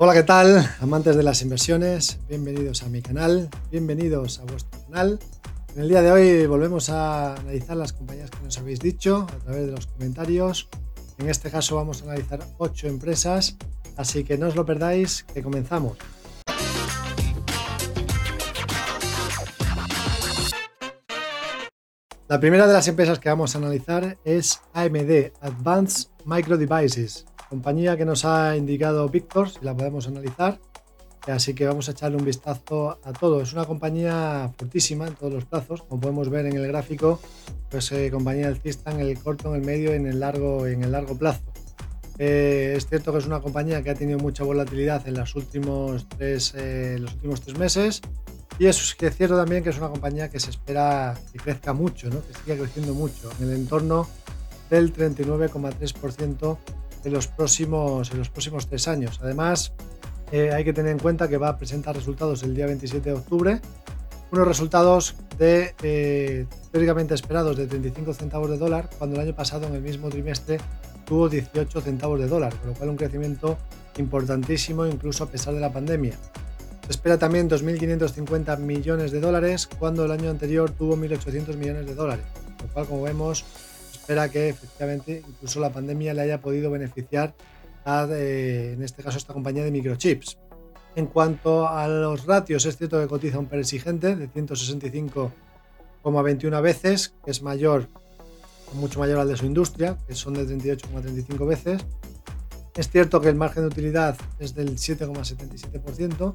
Hola, ¿qué tal? Amantes de las inversiones, bienvenidos a mi canal, bienvenidos a vuestro canal. En el día de hoy volvemos a analizar las compañías que nos habéis dicho a través de los comentarios. En este caso vamos a analizar 8 empresas, así que no os lo perdáis, que comenzamos. La primera de las empresas que vamos a analizar es AMD, Advanced Micro Devices compañía que nos ha indicado Víctor, si la podemos analizar. Así que vamos a echarle un vistazo a todo. Es una compañía fortísima en todos los plazos, como podemos ver en el gráfico, pues eh, compañía alcista en el corto, en el medio y en el largo, en el largo plazo. Eh, es cierto que es una compañía que ha tenido mucha volatilidad en los últimos tres, eh, los últimos tres meses. Y es cierto también que es una compañía que se espera que crezca mucho, ¿no? que siga creciendo mucho, en el entorno del 39,3% en los próximos, en los próximos tres años. Además, eh, hay que tener en cuenta que va a presentar resultados el día 27 de octubre, unos resultados de, eh, teóricamente esperados de 35 centavos de dólar, cuando el año pasado en el mismo trimestre tuvo 18 centavos de dólar, con lo cual un crecimiento importantísimo incluso a pesar de la pandemia. Se espera también 2.550 millones de dólares, cuando el año anterior tuvo 1.800 millones de dólares, lo cual, como vemos, espera que efectivamente incluso la pandemia le haya podido beneficiar a, eh, en este caso, esta compañía de microchips. En cuanto a los ratios, es cierto que cotiza un per exigente de 165,21 veces, que es mayor, mucho mayor al de su industria, que son de 38,35 veces. Es cierto que el margen de utilidad es del 7,77%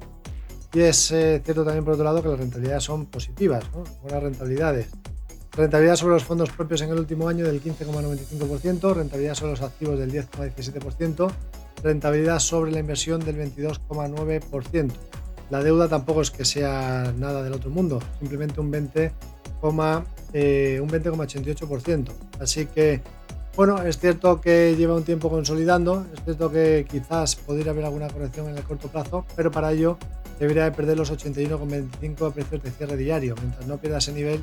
y es eh, cierto también por otro lado que las rentabilidades son positivas, buenas rentabilidades. Rentabilidad sobre los fondos propios en el último año del 15,95%, rentabilidad sobre los activos del 10,17%, rentabilidad sobre la inversión del 22,9%. La deuda tampoco es que sea nada del otro mundo, simplemente un 20,88%. Eh, un 20, Así que, bueno, es cierto que lleva un tiempo consolidando, es cierto que quizás podría haber alguna corrección en el corto plazo, pero para ello debería perder los 81,25 precios de cierre diario. Mientras no pierda ese nivel,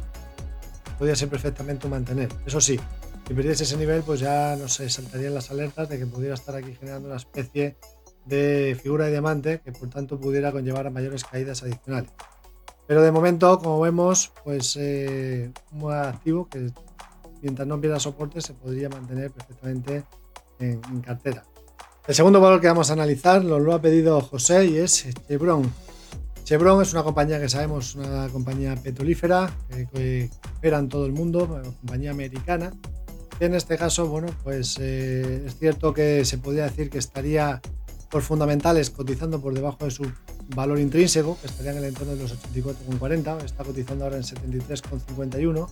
podría ser perfectamente mantener. Eso sí, si perdiese ese nivel, pues ya no sé, saltarían las alertas de que pudiera estar aquí generando una especie de figura de diamante que por tanto pudiera conllevar a mayores caídas adicionales. Pero de momento, como vemos, pues eh, un activo que mientras no pierda soporte se podría mantener perfectamente en, en cartera. El segundo valor que vamos a analizar lo, lo ha pedido José y es Chevron. Chevron es una compañía que sabemos, una compañía petrolífera que, opera en todo el mundo, una compañía americana. En este caso, bueno, pues eh, es cierto que se podría decir que estaría por fundamentales cotizando por debajo de su valor intrínseco, que estaría en el entorno de los 84,40, está cotizando ahora en 73,51,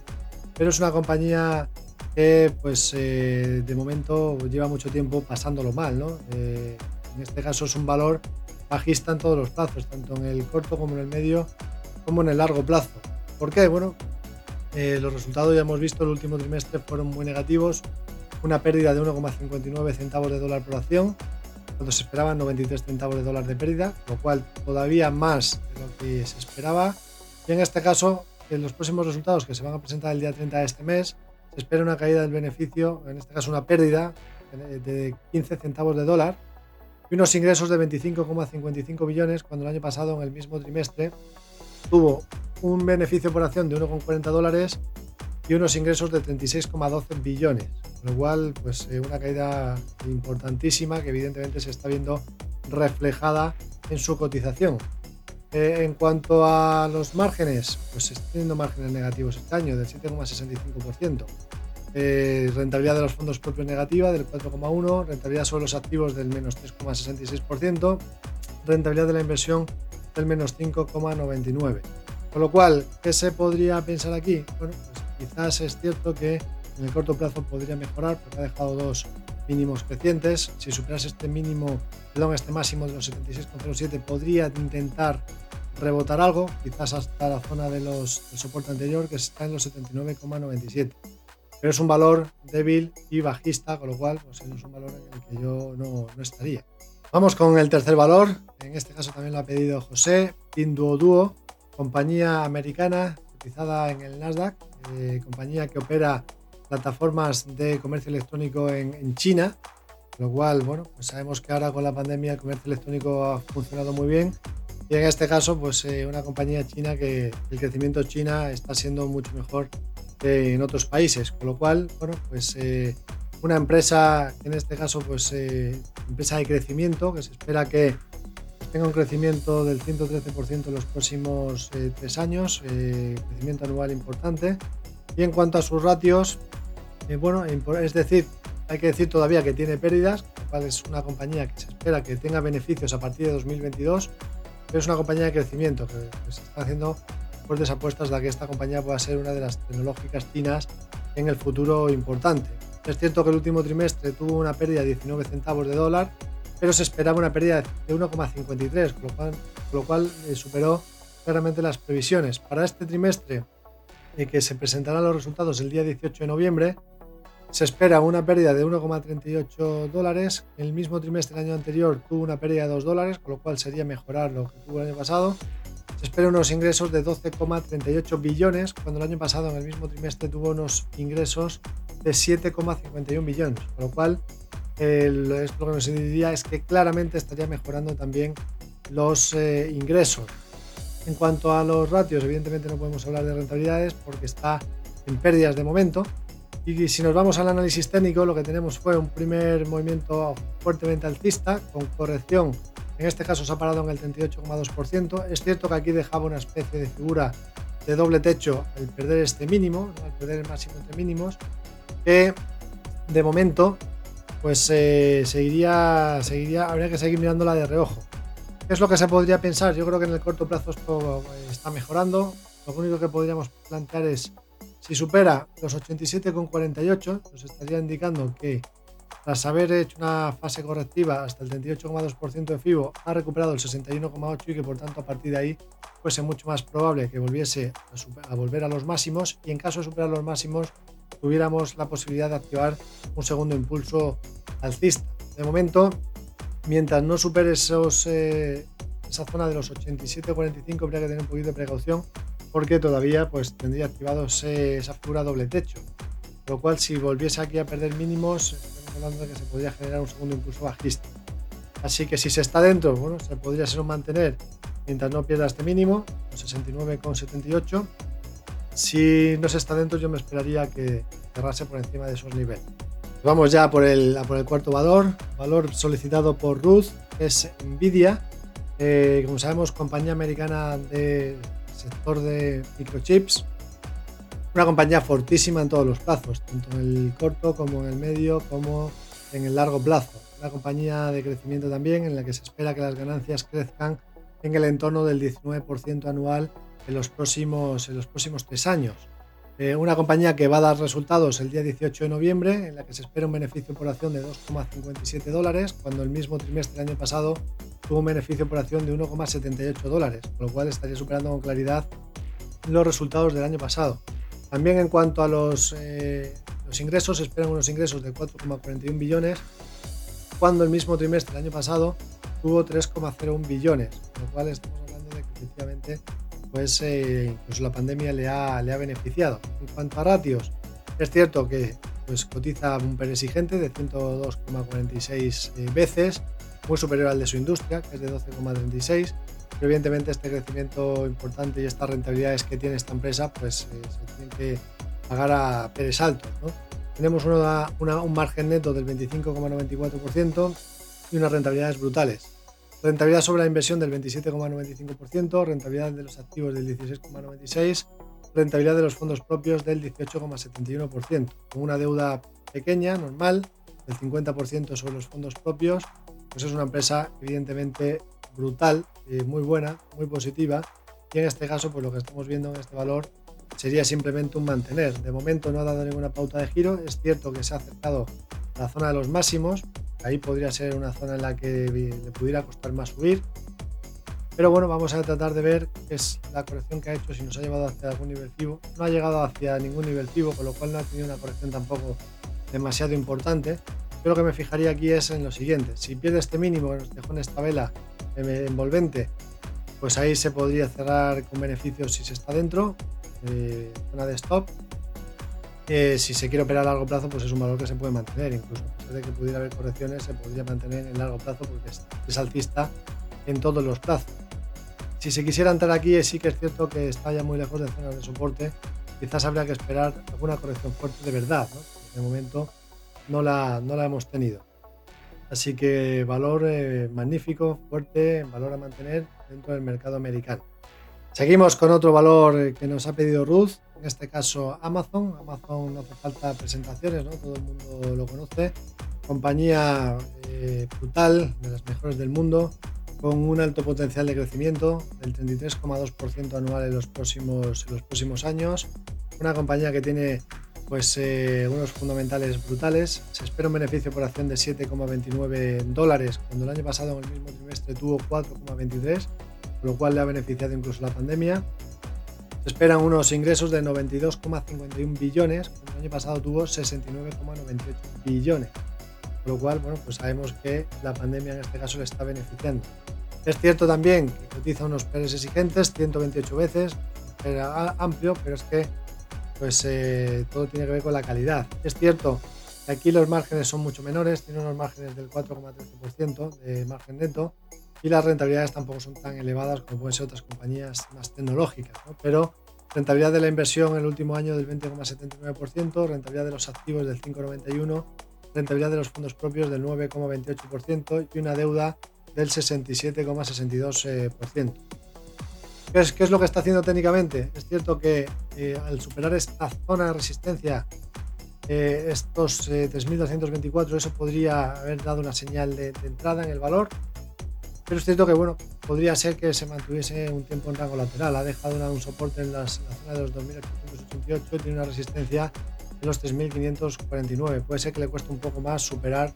pero es una compañía que pues eh, de momento lleva mucho tiempo pasándolo mal, ¿no? Eh, en este caso es un valor bajista en todos los plazos, tanto en el corto como en el medio, como en el largo plazo. ¿Por qué? Bueno, eh, los resultados ya hemos visto el último trimestre fueron muy negativos, una pérdida de 1,59 centavos de dólar por acción, cuando se esperaban 93 centavos de dólar de pérdida, lo cual todavía más de lo que se esperaba. Y en este caso, en los próximos resultados que se van a presentar el día 30 de este mes, se espera una caída del beneficio, en este caso una pérdida de 15 centavos de dólar, y unos ingresos de 25,55 billones cuando el año pasado en el mismo trimestre tuvo un beneficio por acción de 1,40 dólares y unos ingresos de 36,12 billones, con lo cual pues eh, una caída importantísima que evidentemente se está viendo reflejada en su cotización. Eh, en cuanto a los márgenes, pues se están teniendo márgenes negativos este año del 7,65%. Eh, rentabilidad de los fondos propios negativa del 4,1%, rentabilidad sobre los activos del menos 3,66%, rentabilidad de la inversión del menos 5,99%. Con lo cual, ¿qué se podría pensar aquí? Bueno, pues quizás es cierto que en el corto plazo podría mejorar porque ha dejado dos mínimos crecientes. Si superas este mínimo, perdón, este máximo de los 76,07 podría intentar rebotar algo, quizás hasta la zona de los, del soporte anterior que está en los 79,97 pero es un valor débil y bajista, con lo cual pues, es un valor en el que yo no, estaría. Vamos con el tercer valor, en este caso también lo ha pedido José, Pinduoduo, compañía americana cotizada en el Nasdaq, eh, compañía que opera plataformas de comercio electrónico en, China. Con lo cual, bueno, pues sabemos que ahora con la pandemia el comercio electrónico ha funcionado muy bien y en este caso, pues eh, una compañía china que el crecimiento china está siendo mucho mejor que en otros países. Con lo cual, bueno, pues eh, una empresa, en este caso, pues eh, empresa de crecimiento, que se espera que tenga un crecimiento del 113% en los próximos tres años, crecimiento anual importante. Y en cuanto a sus ratios, bueno, es decir, hay que decir todavía que tiene pérdidas, lo cual es una compañía que se espera que tenga beneficios a partir de 2022 es una compañía de crecimiento que, se está haciendo fuertes apuestas de que esta compañía pueda ser una de las tecnológicas chinas en el futuro importante. Es cierto que el último trimestre tuvo una pérdida de 19 centavos de dólar, pero se esperaba una pérdida de 1,53, con lo cual, lo cual eh, superó claramente las previsiones. Para este trimestre, eh, que se presentarán los resultados el día 18 de noviembre, se espera una pérdida de 1,38 dólares. El mismo trimestre del año anterior tuvo una pérdida de 2 dólares, con lo cual sería mejorar lo que tuvo el año pasado. Se espera unos ingresos de 12,38 billones, cuando el año pasado en el mismo trimestre tuvo unos ingresos de 7,51 billones, con lo cual esto lo que nos diría es que claramente estaría mejorando también los eh, ingresos. En cuanto a los ratios, evidentemente no podemos hablar de rentabilidades porque está en pérdidas de momento, y si nos vamos al análisis técnico, lo que tenemos fue un primer movimiento fuertemente alcista, con corrección. En este caso se ha parado en el 38,2%. Es cierto que aquí dejaba una especie de figura de doble techo al perder este mínimo, al perder el máximo entre mínimos, que de momento pues eh, seguiría, seguiría, habría que seguir mirándola de reojo. ¿Qué es lo que se podría pensar? Yo creo que en el corto plazo esto eh, está mejorando. Lo único que podríamos plantear es si supera los 87,48, nos estaría indicando que tras haber hecho una fase correctiva hasta el 38,2% de FIBO, ha recuperado el 61,8% y que por tanto a partir de ahí fuese mucho más probable que volviese a, volver a los máximos y en caso de superar los máximos tuviéramos la posibilidad de activar un segundo impulso alcista. De momento, mientras no supere esos, eh, esa zona de los 87,45 habría que tener un poquito de precaución porque todavía pues tendría activado esa figura doble techo. Lo cual si volviese aquí a perder mínimos, hablando de que se podría generar un segundo impulso bajista. Así que si se está dentro, bueno, se podría ser un mantener mientras no pierda este mínimo, 69,78. Si no se está dentro, yo me esperaría que cerrase por encima de esos niveles. Vamos ya por el, por el cuarto valor, valor solicitado por Ruth, es Nvidia, eh, como sabemos, compañía americana de sector de microchips. Una compañía fortísima en todos los plazos, tanto en el corto como en el medio, como en el largo plazo. Una compañía de crecimiento también en la que se espera que las ganancias crezcan en el entorno del 19% anual en los próximos, tres años. Eh, una compañía que va a dar resultados el día 18 de noviembre, en la que se espera un beneficio por acción de 2,57 dólares, cuando el mismo trimestre del año pasado tuvo un beneficio por acción de 1,78 dólares, con lo cual estaría superando con claridad los resultados del año pasado. También en cuanto a los, eh, ingresos, esperan unos ingresos de 4,41 billones, cuando el mismo trimestre del año pasado tuvo 3,01 billones, con lo cual estamos hablando de que efectivamente pues eh, incluso la pandemia le ha, le ha beneficiado. En cuanto a ratios, es cierto que pues, cotiza un PER exigente de 102,46 eh, veces, muy superior al de su industria, que es de 12,36. Pero evidentemente este crecimiento importante y estas rentabilidades que tiene esta empresa, pues eh, se tienen que pagar a PERes altos. Tenemos un margen neto del 25,94% y unas rentabilidades brutales. Rentabilidad sobre la inversión del 27,95%, rentabilidad de los activos del 16,96%, rentabilidad de los fondos propios del 18,71%, con una deuda pequeña, normal, del 50% sobre los fondos propios, pues es una empresa evidentemente brutal, eh, muy buena, muy positiva, y en este caso, pues lo que estamos viendo en este valor sería simplemente un mantener. De momento no ha dado ninguna pauta de giro, es cierto que se ha acercado a la zona de los máximos, Ahí podría ser una zona en la que le pudiera costar más subir. Pero bueno, vamos a tratar de ver qué es la corrección que ha hecho, si nos ha llevado hacia algún nivel FIBO. No ha llegado hacia ningún nivel FIBO, con lo cual no ha tenido una corrección tampoco demasiado importante. Yo lo que me fijaría aquí es en lo siguiente. Si pierde este mínimo que nos dejó en esta vela envolvente, pues ahí se podría cerrar con beneficios si se está dentro, eh, zona de stop. si se quiere operar a largo plazo, pues es un valor que se puede mantener, incluso a pesar de que pudiera haber correcciones, se podría mantener en largo plazo porque es, alcista en todos los plazos. Si se quisiera entrar aquí, sí que es cierto que está ya muy lejos de zonas de soporte, quizás habría que esperar alguna corrección fuerte de verdad, de momento no la, no la hemos tenido. Así que valor eh, magnífico, fuerte, valor a mantener dentro del mercado americano. Seguimos con otro valor que nos ha pedido Ruth, en este caso Amazon. Amazon no hace falta presentaciones, ¿no? todo el mundo lo conoce. Compañía eh, brutal, de las mejores del mundo, con un alto potencial de crecimiento del 33,2% anual en los, próximos, en los próximos años. Una compañía que tiene pues eh, unos fundamentales brutales. Se espera un beneficio por acción de 7,29 dólares, cuando el año pasado en el mismo trimestre tuvo 4,23, con lo cual le ha beneficiado incluso la pandemia. Se esperan unos ingresos de 92,51 billones, cuando el año pasado tuvo 69,98 billones. Con lo cual, bueno, pues sabemos que la pandemia en este caso le está beneficiando. Es cierto también que cotiza unos PERES exigentes, 128 veces, amplio, pero es que pues eh, todo tiene que ver con la calidad. Es cierto que aquí los márgenes son mucho menores, tiene unos márgenes del 4,13% de margen neto y las rentabilidades tampoco son tan elevadas como pueden ser otras compañías más tecnológicas, pero rentabilidad de la inversión el último año del 20,79%, rentabilidad de los activos del 5,91%, rentabilidad de los fondos propios del 9,28% y una deuda del 67,62%. ¿Qué es, lo que está haciendo técnicamente? Es cierto que eh, al superar esta zona de resistencia, eh, estos 3.224, eh, eso podría haber dado una señal de, entrada en el valor. Pero es cierto que bueno, podría ser que se mantuviese un tiempo en rango lateral. Ha dejado un soporte en, la zona de los 2.888 y tiene una resistencia en los 3.549. Puede ser que le cueste un poco más superar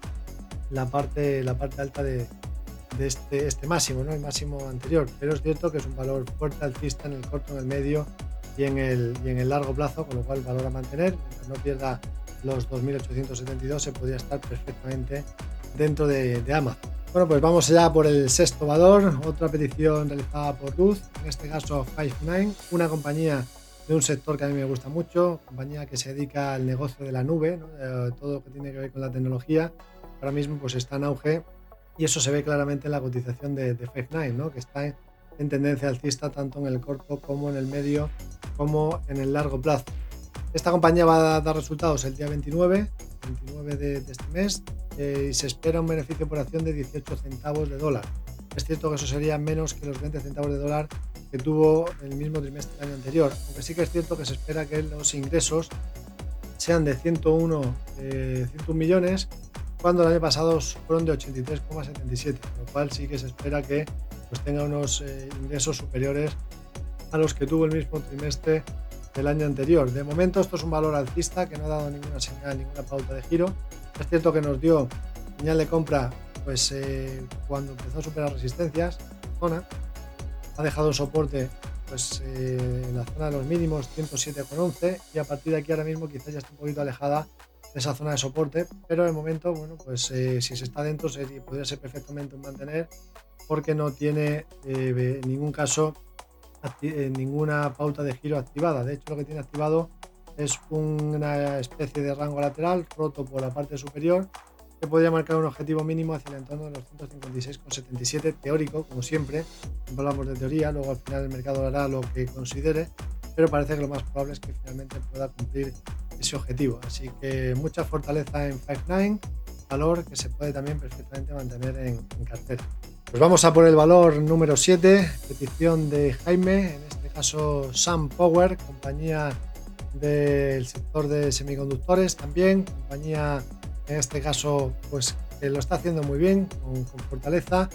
la parte, la parte alta de, de este, este máximo, ¿no? el máximo anterior. Pero es cierto que es un valor fuerte alcista en el corto, en el medio y en el, y en el largo plazo, con lo cual valor a mantener. Mientras no pierda los 2.872 se podría estar perfectamente dentro de, de Amazon. Bueno, pues vamos allá por el sexto valor, otra petición realizada por Ruth, en este caso Five9, una compañía de un sector que a mí me gusta mucho, compañía que se dedica al negocio de la nube, eh, todo lo que tiene que ver con la tecnología. Ahora mismo pues está en auge y eso se ve claramente en la cotización de, de Five9, ¿no? que está en, tendencia alcista tanto en el corto como en el medio como en el largo plazo. Esta compañía va a dar resultados el día 29, 29 de, este mes eh, y se espera un beneficio por acción de 18 centavos de dólar. Es cierto que eso sería menos que los 20 centavos de dólar que tuvo el mismo trimestre del año anterior, aunque sí que es cierto que se espera que los ingresos sean de 101, 101 eh, millones cuando el año pasado fueron de 83,77, con lo cual sí que se espera que pues, tenga unos eh, ingresos superiores a los que tuvo el mismo trimestre del año anterior. De momento esto es un valor alcista que no ha dado ninguna señal, ninguna pauta de giro. Es cierto que nos dio señal de compra pues eh, cuando empezó a superar resistencias, zona, ha dejado soporte pues eh, en la zona de los mínimos 107,11 y a partir de aquí ahora mismo quizás ya está un poquito alejada esa zona de soporte, pero de momento, bueno, pues eh, si se está dentro podría ser perfectamente un mantener porque no tiene eh, en ningún caso eh, ninguna pauta de giro activada. De hecho, lo que tiene activado es una especie de rango lateral roto por la parte superior que podría marcar un objetivo mínimo hacia el entorno de los 156,77 teórico, como siempre. hablamos de teoría, luego al final el mercado hará lo que considere, pero parece que lo más probable es que finalmente pueda cumplir ese objetivo. Así que mucha fortaleza en 5.9, valor que se puede también perfectamente mantener en, cartera. Pues vamos a por el valor número 7, petición de Jaime, en este caso Sun Power, compañía del sector de semiconductores también, compañía en este caso pues que lo está haciendo muy bien, con, con fortaleza.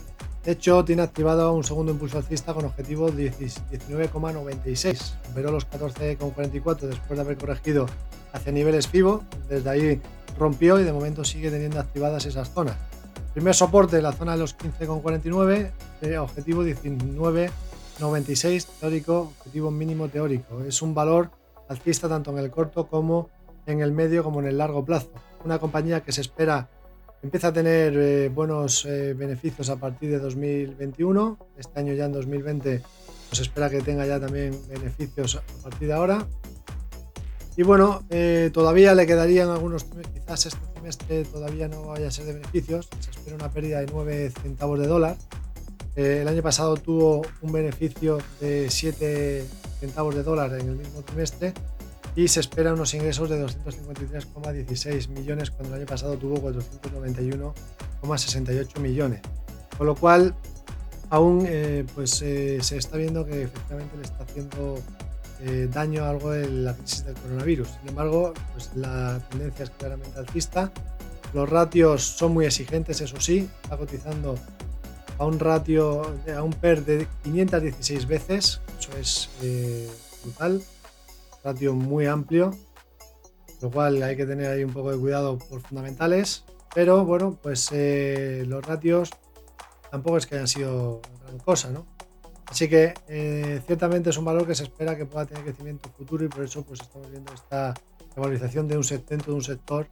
De hecho, tiene activado un segundo impulso alcista con objetivo 19,96. Superó los 14,44 después de haber corregido hacia niveles FIBO. Desde ahí rompió y de momento sigue teniendo activadas esas zonas. Primer soporte, la zona de los 15,49, eh, objetivo 19,96 teórico, objetivo mínimo teórico. Es un valor alcista tanto en el corto como en el medio como en el largo plazo. Una compañía que se espera empieza a tener eh, buenos eh, beneficios a partir de 2021. Este año ya en 2020 se espera que tenga ya también beneficios a partir de ahora Y bueno, eh, todavía le quedarían algunos, quizás este trimestre todavía no vaya a ser de beneficios, se espera una pérdida de 9 centavos de dólar. Eh, el año pasado tuvo un beneficio de 7 centavos de dólar en el mismo trimestre y se espera unos ingresos de 253,16 millones cuando el año pasado tuvo 491,68 millones. Con lo cual, aún eh, pues, se está viendo que efectivamente le está haciendo eh, daño algo en la crisis del coronavirus. Sin embargo, pues la tendencia es claramente alcista. Los ratios son muy exigentes, eso sí, está cotizando a un ratio, a un PER de 516 veces, eso es eh, brutal, ratio muy amplio, lo cual hay que tener ahí un poco de cuidado por fundamentales, pero bueno, pues eh, los ratios tampoco es que hayan sido gran cosa, ¿no? Así que eh, ciertamente es un valor que se espera que pueda tener crecimiento futuro y por eso pues estamos viendo esta valorización de un dentro de un sector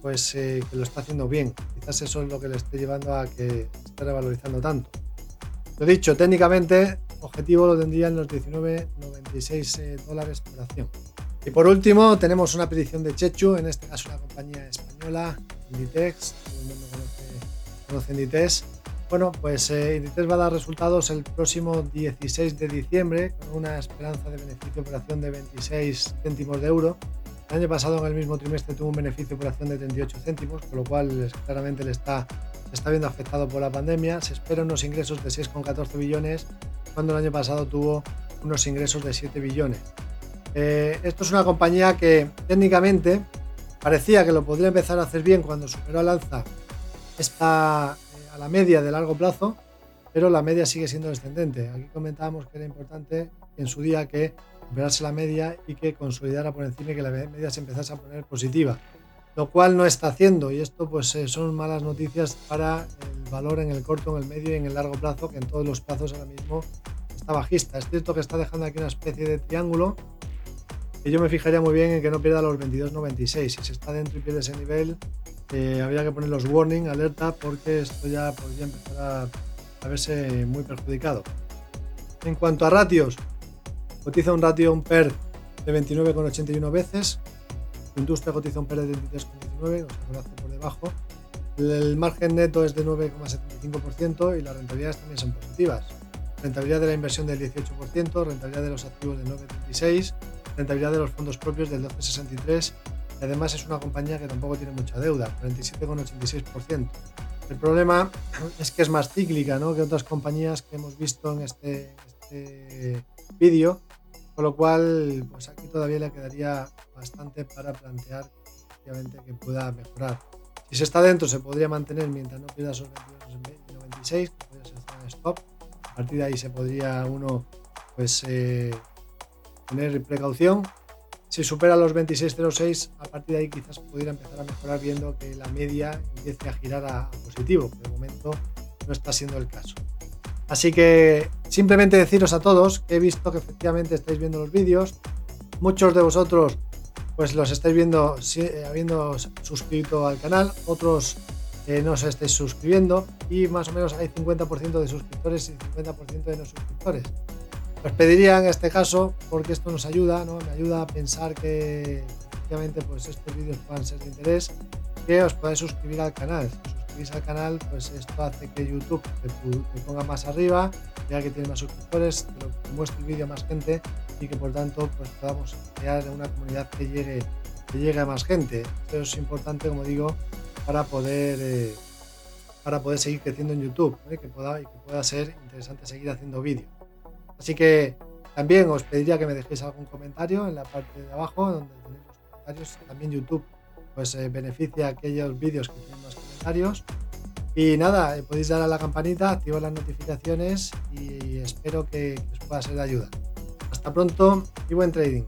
pues eh, que lo está haciendo bien. Quizás eso es lo que le esté llevando a que esté revalorizando tanto. Lo dicho, técnicamente objetivo lo tendría en los 19,96 eh, dólares por acción. Y por último tenemos una petición de Chechu, en este caso una compañía española, Inditex, todo el mundo conoce, conoce Inditex bueno, pues eh, va a dar resultados el próximo 16 de diciembre con una esperanza de beneficio por acción de 26 céntimos de euro. El año pasado en el mismo trimestre tuvo un beneficio por acción de 38 céntimos, con lo cual claramente le está, está viendo afectado por la pandemia. Se esperan unos ingresos de 6,14 billones, cuando el año pasado tuvo unos ingresos de 7 billones. Eh, esto es una compañía que técnicamente parecía que lo podría empezar a hacer bien cuando superó al alza esta la media de largo plazo, pero la media sigue siendo descendente. Aquí comentábamos que era importante en su día que recuperase la media y que consolidara por encima y que la media se empezase a poner positiva, lo cual no está haciendo y esto pues eh, son malas noticias para el valor en el corto, en el medio y en el largo plazo, que en todos los plazos ahora mismo está bajista. Es cierto que está dejando aquí una especie de triángulo y yo me fijaría muy bien en que no pierda los 22.96. Si se está dentro y pierde ese nivel, eh, habría que poner los warning, alerta, porque esto ya podría empezar a, verse muy perjudicado. En cuanto a ratios, cotiza un ratio un PER de 29,81 veces, industria cotiza un PER de 33,19, o sea, por debajo. El margen neto es de 9,75% y las rentabilidades también son positivas. Rentabilidad de la inversión del 18%, rentabilidad de los activos del 9,36%, rentabilidad de los fondos propios del 12,63% además es una compañía que tampoco tiene mucha deuda, 47,86%. El problema es que es más cíclica ¿no? que otras compañías que hemos visto en este, este vídeo, con lo cual pues aquí todavía le quedaría bastante para plantear que pueda mejorar. Si se está dentro se podría mantener mientras no pierda esos 22,96, que podría ser zona stop. A partir de ahí se podría uno pues eh, tener precaución si supera los 26.06, a partir de ahí quizás pudiera empezar a mejorar viendo que la media empiece a girar a, positivo, pero de momento no está siendo el caso. Así que simplemente deciros a todos que he visto que efectivamente estáis viendo los vídeos. Muchos de vosotros pues los estáis viendo eh, habiendo suscrito al canal, otros eh, no os estáis suscribiendo y más o menos hay 50% de suscriptores y 50% de no suscriptores. Os pediría en este caso, porque esto nos ayuda, ¿no? me ayuda a pensar que efectivamente pues, estos vídeos puedan ser de interés, que os podáis suscribir al canal. Si os suscribís al canal, pues esto hace que YouTube te, ponga más arriba, ya que tiene más suscriptores, te muestre el vídeo a más gente y que por tanto pues, podamos crear una comunidad que llegue, que llegue a más gente. Esto es importante, como digo, para poder, eh, para poder seguir creciendo en YouTube ¿eh? que pueda, y que pueda ser interesante seguir haciendo vídeos. Así que también os pediría que me dejéis algún comentario en la parte de abajo donde tenéis los comentarios. También YouTube pues eh, beneficia aquellos vídeos que tienen más comentarios. Y nada, eh, podéis dar a la campanita, activar las notificaciones y espero que os pueda ser de ayuda. Hasta pronto y buen trading.